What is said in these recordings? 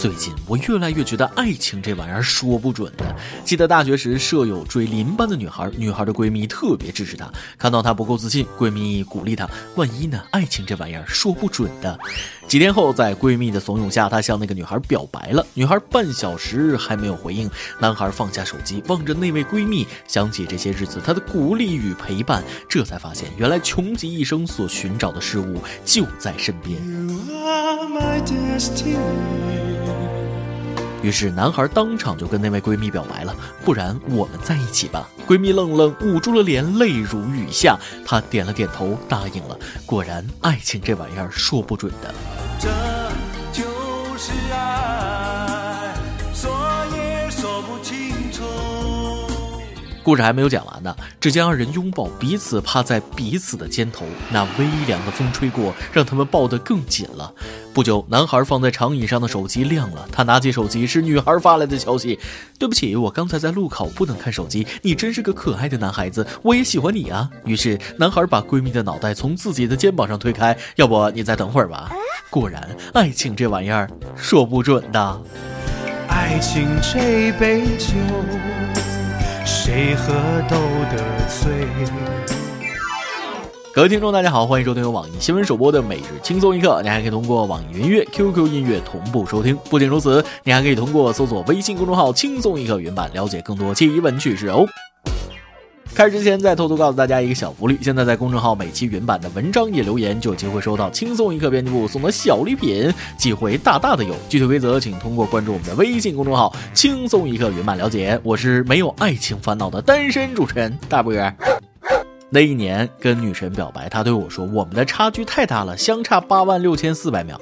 最近我越来越觉得爱情这玩意儿说不准的。记得大学时舍友追邻班的女孩，女孩的闺蜜特别支持她，看到她不够自信，闺蜜鼓励她：万一呢？爱情这玩意儿说不准的。几天后，在闺蜜的怂恿下，她向那个女孩表白了。女孩半小时还没有回应，男孩放下手机，望着那位闺蜜，想起这些日子她的鼓励与陪伴，这才发现原来穷极一生所寻找的事物就在身边。于是男孩当场就跟那位闺蜜表白了，不然我们在一起吧。闺蜜愣愣捂住了脸，泪如雨下。她点了点头，答应了。果然，爱情这玩意儿说不准的。这就是爱，说也说不清楚。故事还没有讲完呢，只见二人拥抱彼此，趴在彼此的肩头。那微凉的风吹过，让他们抱得更紧了。不久，男孩放在长椅上的手机亮了，他拿起手机，是女孩发来的消息：“对不起，我刚才在路口，不能看手机。你真是个可爱的男孩子，我也喜欢你啊。”于是，男孩把闺蜜的脑袋从自己的肩膀上推开：“要不你再等会儿吧。”果然，爱情这玩意儿说不准的。爱情这杯酒，谁喝都得醉。各位听众，大家好，欢迎收听由网易新闻首播的每日轻松一刻。你还可以通过网易云音乐、QQ 音乐同步收听。不仅如此，你还可以通过搜索微信公众号“轻松一刻”原版了解更多奇闻趣事哦。开始之前，再偷偷告诉大家一个小福利：现在在公众号每期原版的文章页留言，就有机会收到轻松一刻编辑部送的小礼品，机会大大的有。具体规则，请通过关注我们的微信公众号“轻松一刻”原版了解。我是没有爱情烦恼的单身主持人大波儿。那一年跟女神表白，她对我说：“我们的差距太大了，相差八万六千四百秒。”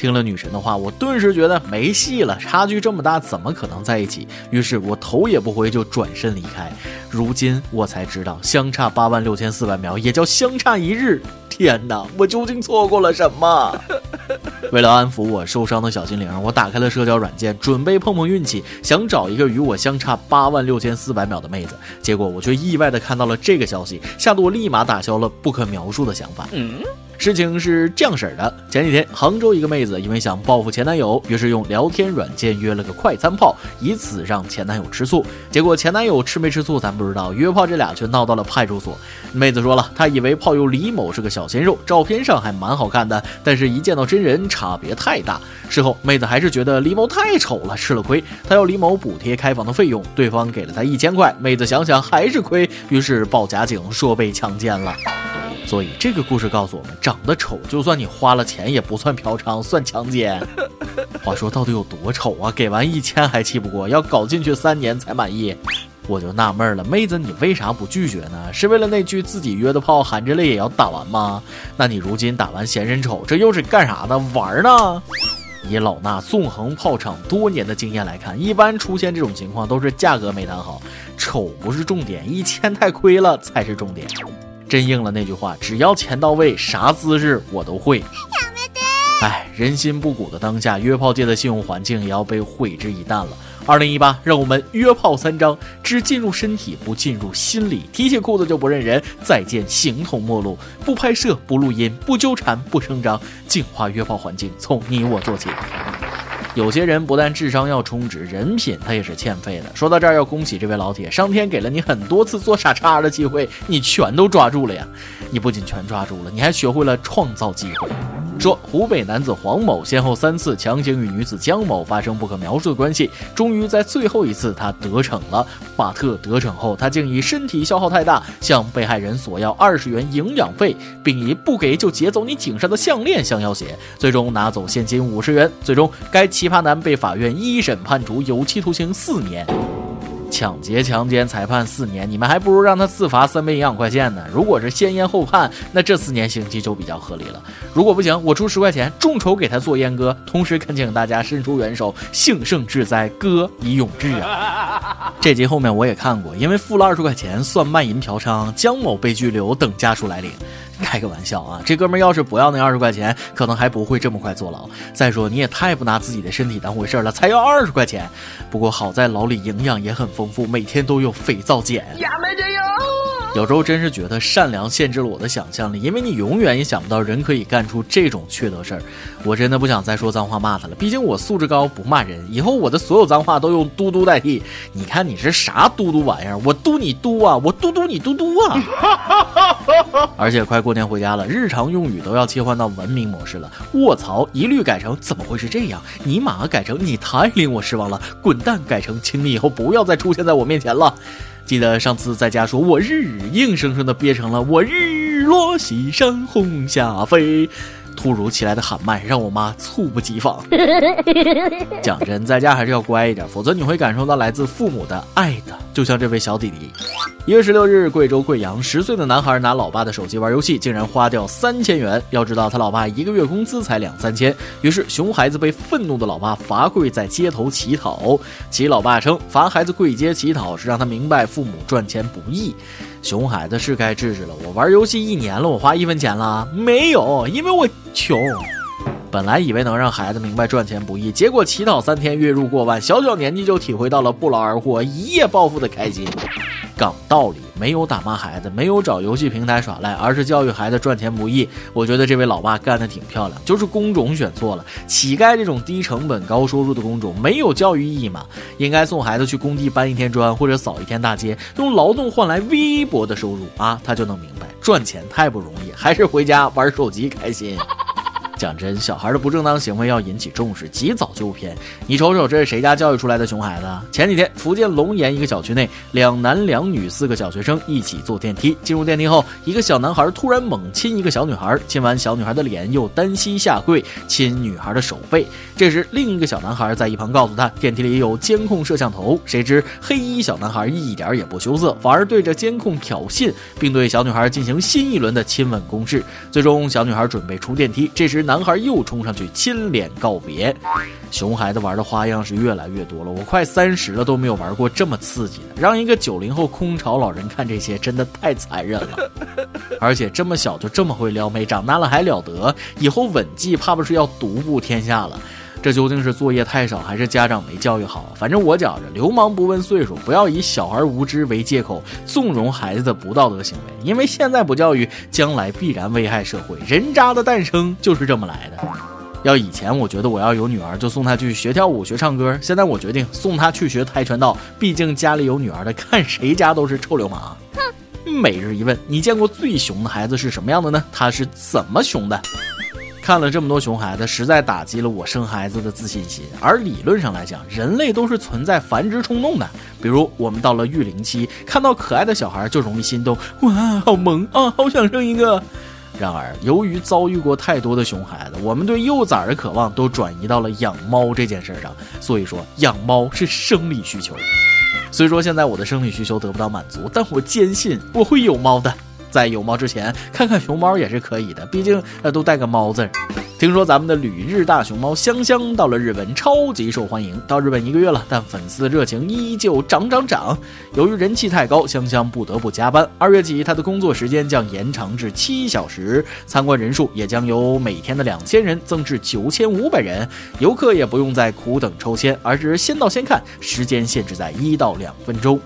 听了女神的话，我顿时觉得没戏了，差距这么大，怎么可能在一起？于是我头也不回就转身离开。如今我才知道，相差八万六千四百秒也叫相差一日。天哪，我究竟错过了什么？为了安抚我受伤的小心灵，我打开了社交软件，准备碰碰运气，想找一个与我相差八万六千四百秒的妹子。结果我却意外的看到了这个消息，吓得我立马打消了不可描述的想法。事情是这样式儿的：前几天，杭州一个妹子因为想报复前男友，于是用聊天软件约了个快餐炮，以此让前男友吃醋。结果前男友吃没吃醋咱不知道，约炮这俩却闹到了派出所。妹子说了，她以为炮友李某是个小鲜肉，照片上还蛮好看的，但是一见到真人差别太大。事后，妹子还是觉得李某太丑了，吃了亏。她要李某补贴开房的费用，对方给了她一千块。妹子想想还是亏，于是报假警，说被强奸了。所以这个故事告诉我们，长得丑，就算你花了钱也不算嫖娼，算强奸。话说到底有多丑啊？给完一千还气不过，要搞进去三年才满意。我就纳闷了，妹子你为啥不拒绝呢？是为了那句自己约的炮，含着泪也要打完吗？那你如今打完嫌人丑，这又是干啥呢？玩呢？以老衲纵横炮场多年的经验来看，一般出现这种情况都是价格没谈好，丑不是重点，一千太亏了才是重点。真应了那句话，只要钱到位，啥姿势我都会。哎，人心不古的当下，约炮界的信用环境也要被毁之一旦了。二零一八，让我们约炮三章：只进入身体，不进入心里。提起裤子就不认人，再见形同陌路。不拍摄，不录音，不纠缠，不声张。净化约炮环境，从你我做起。有些人不但智商要充值，人品他也是欠费的。说到这儿，要恭喜这位老铁，上天给了你很多次做傻叉的机会，你全都抓住了呀！你不仅全抓住了，你还学会了创造机会。说湖北男子黄某先后三次强行与女子江某发生不可描述的关系，终于在最后一次他得逞了。巴特得逞后，他竟以身体消耗太大向被害人索要二十元营养费，并以不给就劫走你颈上的项链相要挟，最终拿走现金五十元。最终，该奇葩男被法院一审判处有期徒刑四年。抢劫、强奸裁判四年，你们还不如让他自罚三杯营养快线呢。如果是先阉后判，那这四年刑期就比较合理了。如果不行，我出十块钱，众筹给他做阉割，同时恳请大家伸出援手，幸盛至哉，歌以咏志啊！这集后面我也看过，因为付了二十块钱算卖淫嫖娼，江某被拘留等家属来领。开个玩笑啊！这哥们要是不要那二十块钱，可能还不会这么快坐牢。再说你也太不拿自己的身体当回事了，才要二十块钱。不过好在牢里营养也很丰富，每天都有肥皂碱。有时候真是觉得善良限制了我的想象力，因为你永远也想不到人可以干出这种缺德事儿。我真的不想再说脏话骂他了，毕竟我素质高不骂人。以后我的所有脏话都用嘟嘟代替。你看你是啥嘟嘟玩意儿？我嘟你嘟啊，我嘟嘟你嘟嘟啊。而且快过年回家了，日常用语都要切换到文明模式了。卧槽，一律改成怎么会是这样？尼玛改成你太令我失望了。滚蛋改成请你以后不要再出现在我面前了。记得上次在家说我日，硬生生的憋成了我日落西山红霞飞。突如其来的喊麦让我妈猝不及防。讲真，在家还是要乖一点，否则你会感受到来自父母的爱的。就像这位小弟弟，一月十六日，贵州贵阳，十岁的男孩拿老爸的手机玩游戏，竟然花掉三千元。要知道他老爸一个月工资才两三千。于是熊孩子被愤怒的老爸罚跪在街头乞讨。其老爸称，罚孩子跪街乞讨是让他明白父母赚钱不易。熊孩子是该治治了。我玩游戏一年了，我花一分钱了没有？因为我穷。本来以为能让孩子明白赚钱不易，结果乞讨三天，月入过万，小小年纪就体会到了不劳而获、一夜暴富的开心。讲道理，没有打骂孩子，没有找游戏平台耍赖，而是教育孩子赚钱不易。我觉得这位老爸干得挺漂亮，就是工种选错了。乞丐这种低成本高收入的工种没有教育意义嘛？应该送孩子去工地搬一天砖或者扫一天大街，用劳动换来微薄的收入啊，他就能明白赚钱太不容易，还是回家玩手机开心。讲真，小孩的不正当行为要引起重视，及早纠偏。你瞅瞅，这是谁家教育出来的熊孩子？前几天，福建龙岩一个小区内，两男两女四个小学生一起坐电梯。进入电梯后，一个小男孩突然猛亲一个小女孩，亲完小女孩的脸，又单膝下跪亲女孩的手背。这时，另一个小男孩在一旁告诉他，电梯里有监控摄像头。谁知黑衣小男孩一点也不羞涩，反而对着监控挑衅，并对小女孩进行新一轮的亲吻攻势。最终，小女孩准备出电梯，这时。男孩又冲上去亲脸告别，熊孩子玩的花样是越来越多了。我快三十了都没有玩过这么刺激的，让一个九零后空巢老人看这些真的太残忍了。而且这么小就这么会撩妹，长大了还了得？以后吻技怕不是要独步天下了？这究竟是作业太少，还是家长没教育好？反正我觉着，流氓不问岁数，不要以小孩无知为借口纵容孩子的不道德行为，因为现在不教育，将来必然危害社会。人渣的诞生就是这么来的。要以前，我觉得我要有女儿就送她去学跳舞、学唱歌。现在我决定送她去学跆拳道，毕竟家里有女儿的，看谁家都是臭流氓。哼！每日一问，你见过最熊的孩子是什么样的呢？他是怎么熊的？看了这么多熊孩子，实在打击了我生孩子的自信心。而理论上来讲，人类都是存在繁殖冲动的。比如，我们到了育龄期，看到可爱的小孩就容易心动，哇，好萌啊，好想生一个。然而，由于遭遇过太多的熊孩子，我们对幼崽的渴望都转移到了养猫这件事上。所以说，养猫是生理需求。虽说现在我的生理需求得不到满足，但我坚信我会有猫的。在有猫之前，看看熊猫也是可以的，毕竟呃都带个猫字儿。听说咱们的旅日大熊猫香香到了日本，超级受欢迎。到日本一个月了，但粉丝热情依旧涨涨涨。由于人气太高，香香不得不加班。二月起，他的工作时间将延长至七小时，参观人数也将由每天的两千人增至九千五百人。游客也不用再苦等抽签，而是先到先看，时间限制在一到两分钟。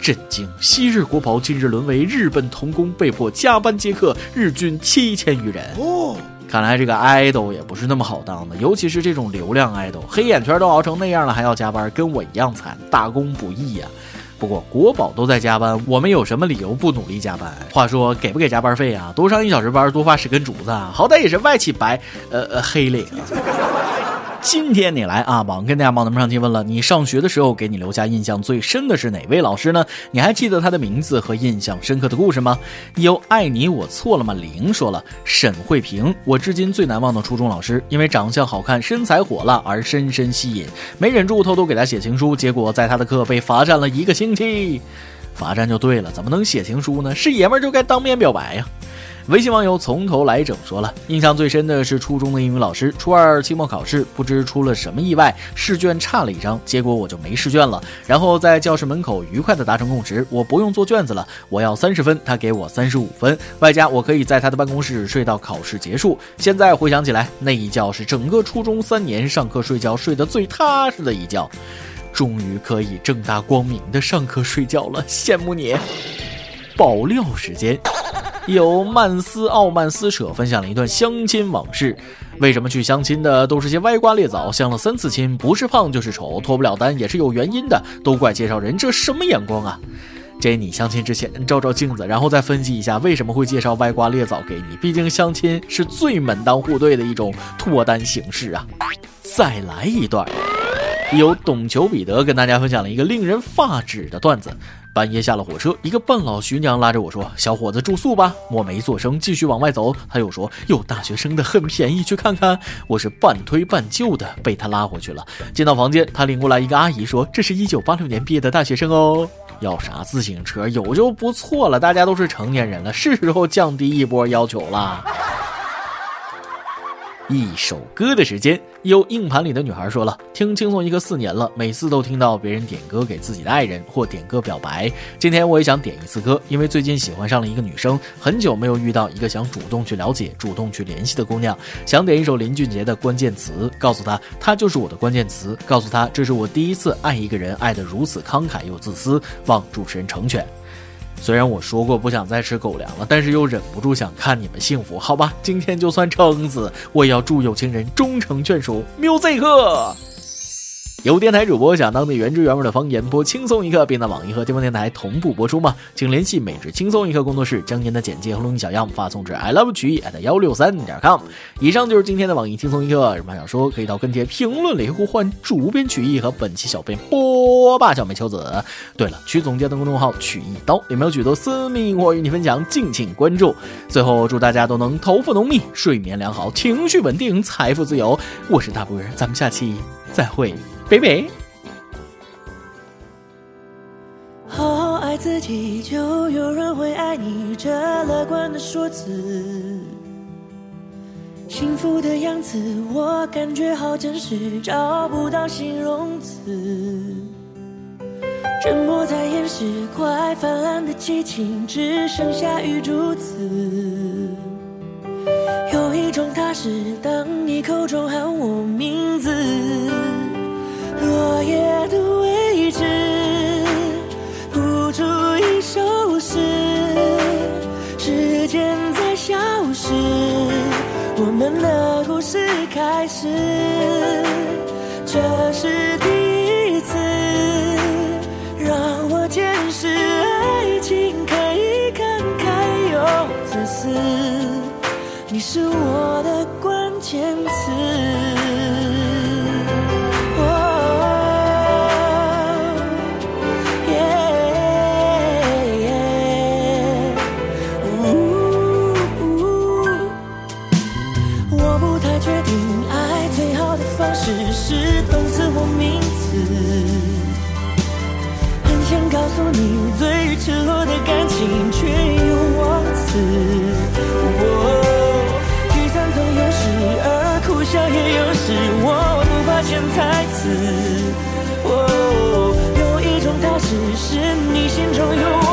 震惊！昔日国宝今日沦为日本童工，被迫加班接客，日均七千余人。哦，看来这个爱豆也不是那么好当的，尤其是这种流量爱豆，黑眼圈都熬成那样了，还要加班，跟我一样惨，打工不易呀。不过国宝都在加班，我们有什么理由不努力加班？话说给不给加班费啊？多上一小时班，多发十根竹子啊！好歹也是外企白，呃呃黑领。今天你来啊，网跟大家帮咱们上提问了。你上学的时候给你留下印象最深的是哪位老师呢？你还记得他的名字和印象深刻的故事吗？有爱你我错了吗？零说了，沈慧萍，我至今最难忘的初中老师，因为长相好看、身材火辣而深深吸引，没忍住偷偷给他写情书，结果在他的课被罚站了一个星期。罚站就对了，怎么能写情书呢？是爷们就该当面表白呀。微信网友从头来整说了，印象最深的是初中的英语老师。初二期末考试，不知出了什么意外，试卷差了一张，结果我就没试卷了。然后在教室门口愉快的达成共识，我不用做卷子了，我要三十分，他给我三十五分，外加我可以在他的办公室睡到考试结束。现在回想起来，那一觉是整个初中三年上课睡觉睡得最踏实的一觉，终于可以正大光明的上课睡觉了，羡慕你。爆料时间。有曼斯傲慢撕扯分享了一段相亲往事。为什么去相亲的都是些歪瓜裂枣？相了三次亲，不是胖就是丑，脱不了单也是有原因的。都怪介绍人这什么眼光啊！这你相亲之前照照镜子，然后再分析一下为什么会介绍歪瓜裂枣给你。毕竟相亲是最门当户对的一种脱单形式啊！再来一段。由懂球彼得跟大家分享了一个令人发指的段子。半夜下了火车，一个半老徐娘拉着我说：“小伙子住宿吧。”我没做声，继续往外走。他又说：“有大学生的很便宜，去看看。”我是半推半就的被他拉回去了。进到房间，他领过来一个阿姨说：“这是一九八六年毕业的大学生哦。”要啥自行车？有就不错了。大家都是成年人了，是时候降低一波要求了。一首歌的时间，有硬盘里的女孩说了，听轻松一刻四年了，每次都听到别人点歌给自己的爱人或点歌表白。今天我也想点一次歌，因为最近喜欢上了一个女生，很久没有遇到一个想主动去了解、主动去联系的姑娘，想点一首林俊杰的关键词，告诉她她就是我的关键词，告诉她这是我第一次爱一个人，爱得如此慷慨又自私，望主持人成全。虽然我说过不想再吃狗粮了，但是又忍不住想看你们幸福，好吧？今天就算撑死，我也要祝有情人终成眷属。music。有电台主播想当地原汁原味的方言播轻松一刻，并在网易和地方电台同步播出吗？请联系每日轻松一刻工作室，将您的简介和录音小样发送至 i love 曲艺 at 幺六三点 com。以上就是今天的网易轻松一刻，有什么想说可以到跟帖评论里呼唤主编曲艺和本期小编波霸小美秋子。对了，曲总监的公众号曲一刀里面有许多私密我与你分享，敬请关注。最后祝大家都能头发浓密，睡眠良好，情绪稳定，财富自由。我是大波儿，咱们下期再会。baby。好好爱自己，就有人会爱你。这乐观的说辞，幸福的样子，我感觉好真实，找不到形容词。沉默在掩饰快泛滥的激情，只剩下雨珠子。有一种踏实，当你口中喊我名字。夜的位置，谱出一首诗。时间在消失，我们的故事开始。这是第一次，让我见识爱情可以慷慨又自私。你是我的关键词。你最赤裸的感情却又忘词我聚散总有时而哭笑也有时我不怕潜台词。有一种踏实是你心中有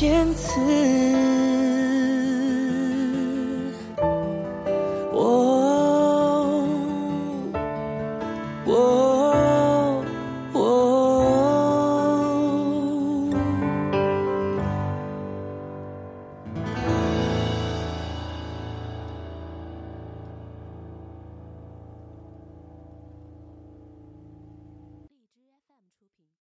坚持。